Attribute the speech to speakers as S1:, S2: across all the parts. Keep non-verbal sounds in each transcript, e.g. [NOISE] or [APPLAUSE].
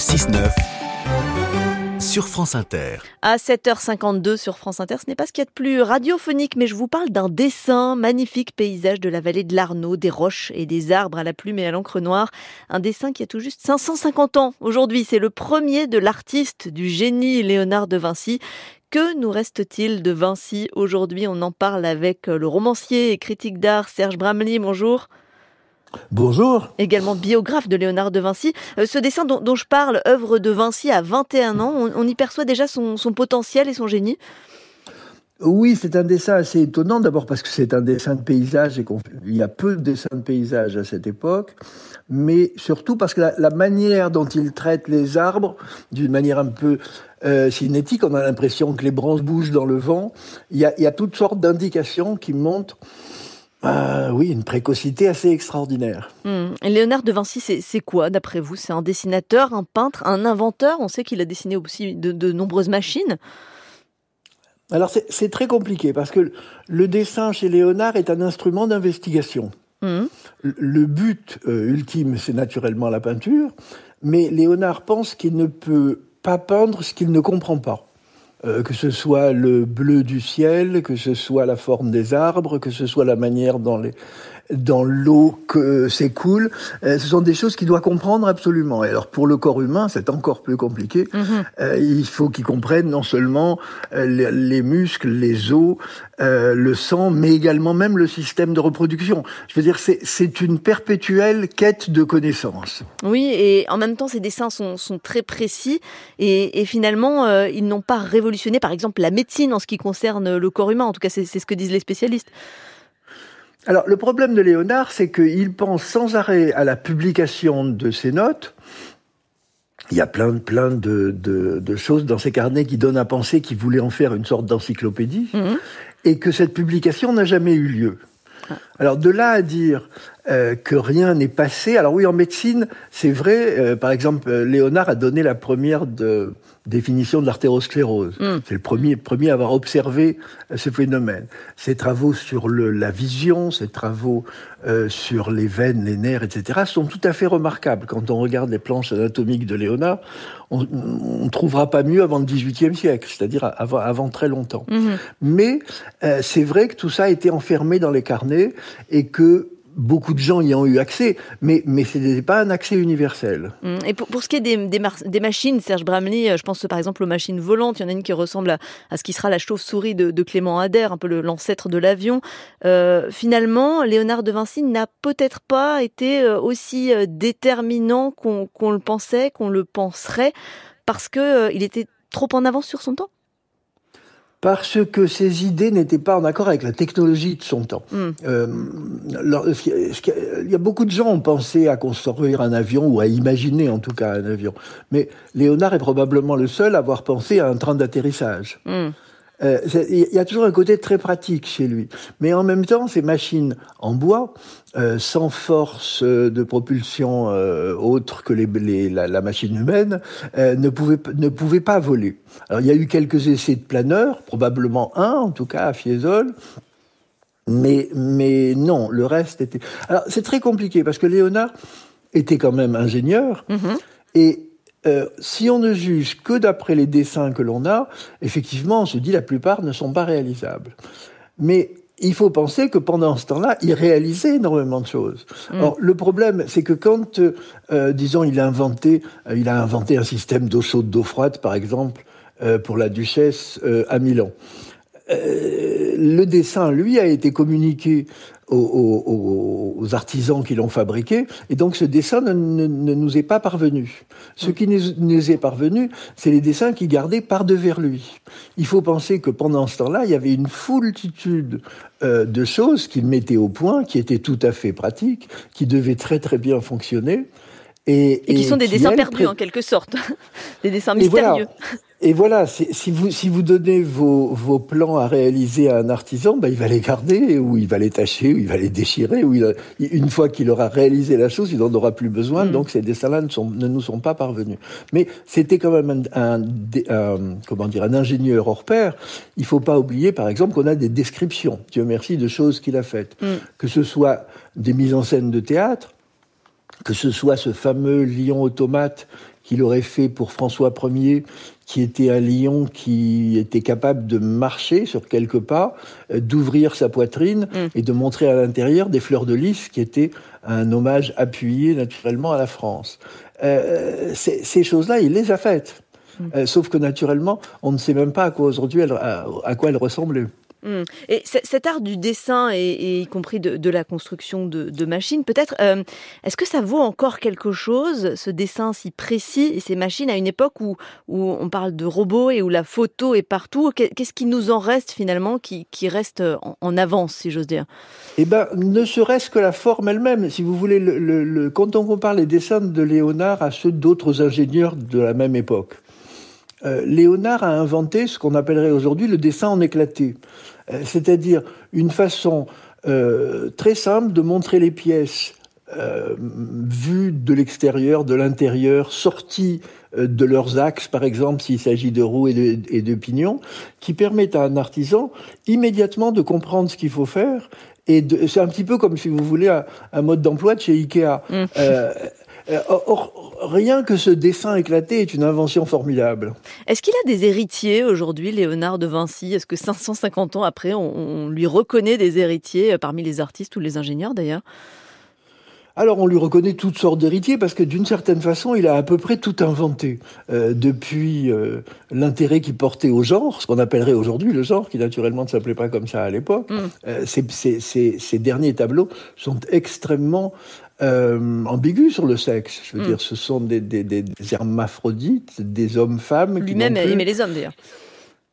S1: 6-9 sur France Inter.
S2: À 7h52 sur France Inter, ce n'est pas ce qu'il y a de plus radiophonique, mais je vous parle d'un dessin, magnifique paysage de la vallée de l'Arnaud, des roches et des arbres à la plume et à l'encre noire. Un dessin qui a tout juste 550 ans aujourd'hui. C'est le premier de l'artiste, du génie Léonard de Vinci. Que nous reste-t-il de Vinci aujourd'hui? On en parle avec le romancier et critique d'art Serge Bramley. Bonjour.
S3: Bonjour.
S2: Également biographe de Léonard de Vinci. Euh, ce dessin dont, je parle, œuvre de Vinci à 21 ans, on, y perçoit déjà son, potentiel et son génie?
S3: Oui, c'est un dessin assez étonnant, d'abord parce que c'est un dessin de paysage et qu'il y a peu de dessins de paysage à cette époque, mais surtout parce que la, manière dont il traite les arbres, d'une manière un peu euh, cinétique, on a l'impression que les branches bougent dans le vent, il y a, il y a toutes sortes d'indications qui montrent euh, oui, une précocité assez extraordinaire.
S2: Hmm. Léonard de Vinci, c'est quoi d'après vous? C'est un dessinateur, un peintre, un inventeur? On sait qu'il a dessiné aussi de, nombreuses machines.
S3: Alors c'est très compliqué parce que le dessin chez Léonard est un instrument d'investigation. Hmm. Le but euh, ultime, c'est naturellement la peinture, mais Léonard pense qu'il ne peut pas peindre ce qu'il ne comprend pas. Euh, que ce soit le bleu du ciel, que ce soit la forme des arbres, que ce soit la manière dont les, dans l'eau que s'écoule. Euh, ce sont des choses qu'il doit comprendre absolument. Et alors pour le corps humain, c'est encore plus compliqué. Mhm. Euh, il faut qu'il comprenne non seulement euh, les, muscles, les os, le sang, mais également même le système de reproduction. Je veux dire, c'est une perpétuelle quête de connaissances.
S2: Oui, et en même temps, ces dessins sont, sont très précis et, et finalement, ils n'ont pas révolutionné, par exemple, la médecine en ce qui concerne le corps humain. En tout cas, c'est ce que disent les spécialistes.
S3: Alors le problème de Léonard, c'est qu'il pense sans arrêt à la publication de ses notes. Il y a plein, plein de, de, choses dans ses carnets qui donnent à penser qu'il voulait en faire une sorte d'encyclopédie, mhm. et que cette publication n'a jamais eu lieu. Ah. Alors de là à dire euh, que rien n'est passé, alors oui en médecine c'est vrai, euh, par exemple Léonard a donné la première de, définition de l'artérosclérose. Hmm. C'est le premier, premier à avoir observé euh, ce phénomène. Ses travaux sur le, la vision, ses travaux euh, sur les veines, les nerfs, etc., sont tout à fait remarquables. Quand on regarde les planches anatomiques de Léonard, on ne trouvera pas mieux avant le XVIIIe siècle, c'est-à-dire avant, avant, très longtemps. Hmm. Mais euh, c'est vrai que tout ça a été enfermé dans les carnets et que beaucoup de gens y ont eu accès, mais, mais ce n'était pas un accès universel.
S2: Hum, et pour, ce qui est des, des, machines, Serge Bramley, euh, je pense par exemple aux machines volantes, il y en a une qui ressemble à, ce qui sera la chauve-souris de, Clément Ader, un peu l'ancêtre de l'avion. Euh, finalement, Léonard de Vinci n'a peut-être pas été euh, aussi déterminant qu'on le pensait, qu'on le penserait, parce qu'il était trop en avance sur son temps
S3: parce que ses idées n'étaient pas en accord avec la technologie de son temps. Hmm. Euh, il y a beaucoup de gens ont pensé à construire un avion ou à imaginer en tout cas un avion, mais Léonard est probablement le seul à avoir pensé à un train d'atterrissage. Hmm. Euh, il y a toujours un côté très pratique chez lui. Mais en même temps, ces machines en bois, euh, sans force de propulsion euh, autre que les, la, la, machine humaine, ne, pouvaient, ne pouvaient pas voler. Alors il y a eu quelques essais de planeurs, probablement un en tout cas à Fiesole, mais, mais non, le reste était... Alors c'est très compliqué parce que Léonard était quand même ingénieur, mm-hmm. et euh, si on ne juge que d'après les dessins que l'on a, effectivement, on se dit la plupart ne sont pas réalisables. Mais il faut penser que pendant ce temps-là, il réalisait énormément de choses. Mm. le problème, c'est que quand, euh, disons, il a inventé, euh, il a inventé un système d'eau chaude, d'eau froide, par exemple, pour la duchesse à Milan. Euh, le dessin, lui, a été communiqué aux, artisans qui l'ont fabriqué, et donc ce dessin ne, nous est pas parvenu. Ce qui nous, est parvenu, c'est les dessins qu'il gardait par devers lui. Il faut penser que pendant ce temps-là, il y avait une foultitude euh, de choses qu'il mettait au point, qui étaient tout à fait pratiques, qui devaient très très bien fonctionner.
S2: Et, qui sont des dessins perdus en quelque sorte, [LAUGHS] des dessins mystérieux.
S3: Et voilà, si vous, si vous donnez vos, vos plans à réaliser à un artisan, ben, il va les garder, ou il va les tâcher, ou il va les déchirer, ou il, une fois qu'il aura réalisé la chose, il n'en aura plus besoin, mm. donc ces dessins-là ne, sont, ne nous sont pas parvenus. Mais c'était quand même un, un, comment dire, un ingénieur hors pair. Il faut pas oublier, par exemple, qu'on a des descriptions, Dieu merci, de choses qu'il a faites. Mm. Que ce soit des mises en scène de théâtre, que ce soit ce fameux lion automate qu'il aurait fait pour François Ier, qui était un lion qui était capable de marcher sur quelques pas, euh, d'ouvrir sa poitrine mm. et de montrer à l'intérieur des fleurs de lys, qui étaient un hommage appuyé naturellement à la France. Euh, ces choses-là, il les a faites. Mm. Euh, sauf que naturellement, on ne sait même pas à quoi aujourd'hui, à quoi elles ressemblaient.
S2: Mmh. Et cet art du dessin, et, y compris de, la construction de, machines, peut-être, euh, est-ce que ça vaut encore quelque chose, ce dessin si précis et ces machines, à une époque où, on parle de robots et où la photo est partout? Qu'est-ce qui nous en reste finalement, qui, reste en, avance, si j'ose dire?
S3: Eh bien, ne serait-ce que la forme elle-même. Si vous voulez, le, quand on compare les dessins de Léonard à ceux d'autres ingénieurs de la même époque, euh, Léonard a inventé ce qu'on appellerait aujourd'hui le dessin en éclaté, euh, c'est-à-dire une façon euh, très simple de montrer les pièces vues de l'extérieur, de l'intérieur, sorties de leurs axes, par exemple s'il s'agit de roues et de, pignons, qui permettent à un artisan immédiatement de comprendre ce qu'il faut faire. Et c'est un petit peu comme si vous voulez un, mode d'emploi de chez Ikea. Mmh. Euh, [LAUGHS] or, rien que ce dessin éclaté est une invention formidable.
S2: Est-ce qu'il a des héritiers aujourd'hui, Léonard de Vinci? Est-ce que 550 ans après, on, lui reconnaît des héritiers euh, parmi les artistes ou les ingénieurs d'ailleurs?
S3: Alors on lui reconnaît toutes sortes d'héritiers parce que d'une certaine façon il a à peu près tout inventé euh, depuis l'intérêt qu'il portait au genre, ce qu'on appellerait aujourd'hui le genre, qui naturellement ne s'appelait pas comme ça à l'époque. Mm. ces, derniers tableaux sont extrêmement euh, ambigu sur le sexe. Je veux mm. dire, ce sont des, des, des, hermaphrodites, des hommes-femmes.
S2: Lui-même aimait les hommes, d'ailleurs.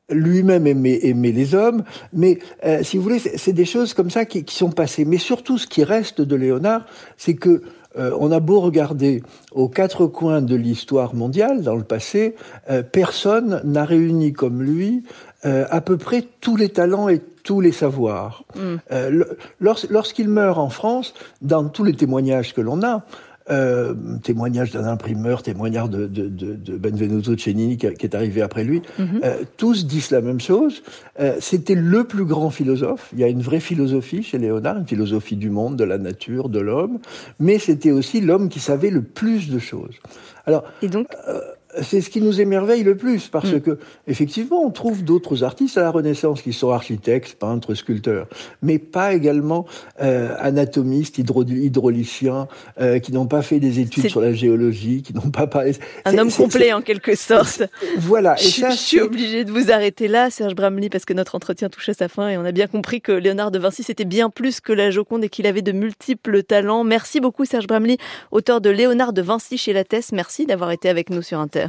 S3: Lui-même aimait, aimait, les hommes, mais euh, si vous voulez, c'est des choses comme ça qui, qui, sont passées. Mais surtout, ce qui reste de Léonard, c'est que euh, on a beau regarder aux quatre coins de l'histoire mondiale, dans le passé, euh, personne n'a réuni comme lui euh, à peu près tous les talents et tous les savoirs. Mm. Lorsqu'il meurt en France, dans tous les témoignages que l'on a, euh, témoignage d'un imprimeur, témoignage de, de, de, de, Benvenuto Cennini qui, est arrivé après lui, mhm. euh, tous disent la même chose. Euh, C'était le plus grand philosophe. Il y a une vraie philosophie chez Léonard, une philosophie du monde, de la nature, de l'homme, mais c'était aussi l'homme qui savait le plus de choses.
S2: Alors, Et donc euh,
S3: c'est ce qui nous émerveille le plus, parce mm. que effectivement, on trouve d'autres artistes à la Renaissance qui sont architectes, peintres, sculpteurs, mais pas également euh, anatomistes, hydrauliciens, euh, qui n'ont pas fait des études sur la géologie, qui n'ont pas parlé.
S2: Un homme complet en quelque sorte.
S3: Voilà.
S2: Et je, ça, je suis obligée de vous arrêter là, Serge Bramley, parce que notre entretien touche à sa fin et on a bien compris que Léonard de Vinci c'était bien plus que la Joconde et qu'il avait de multiples talents. Merci beaucoup, Serge Bramley, auteur de Léonard de Vinci chez Lattès. Merci d'avoir été avec nous sur Inter.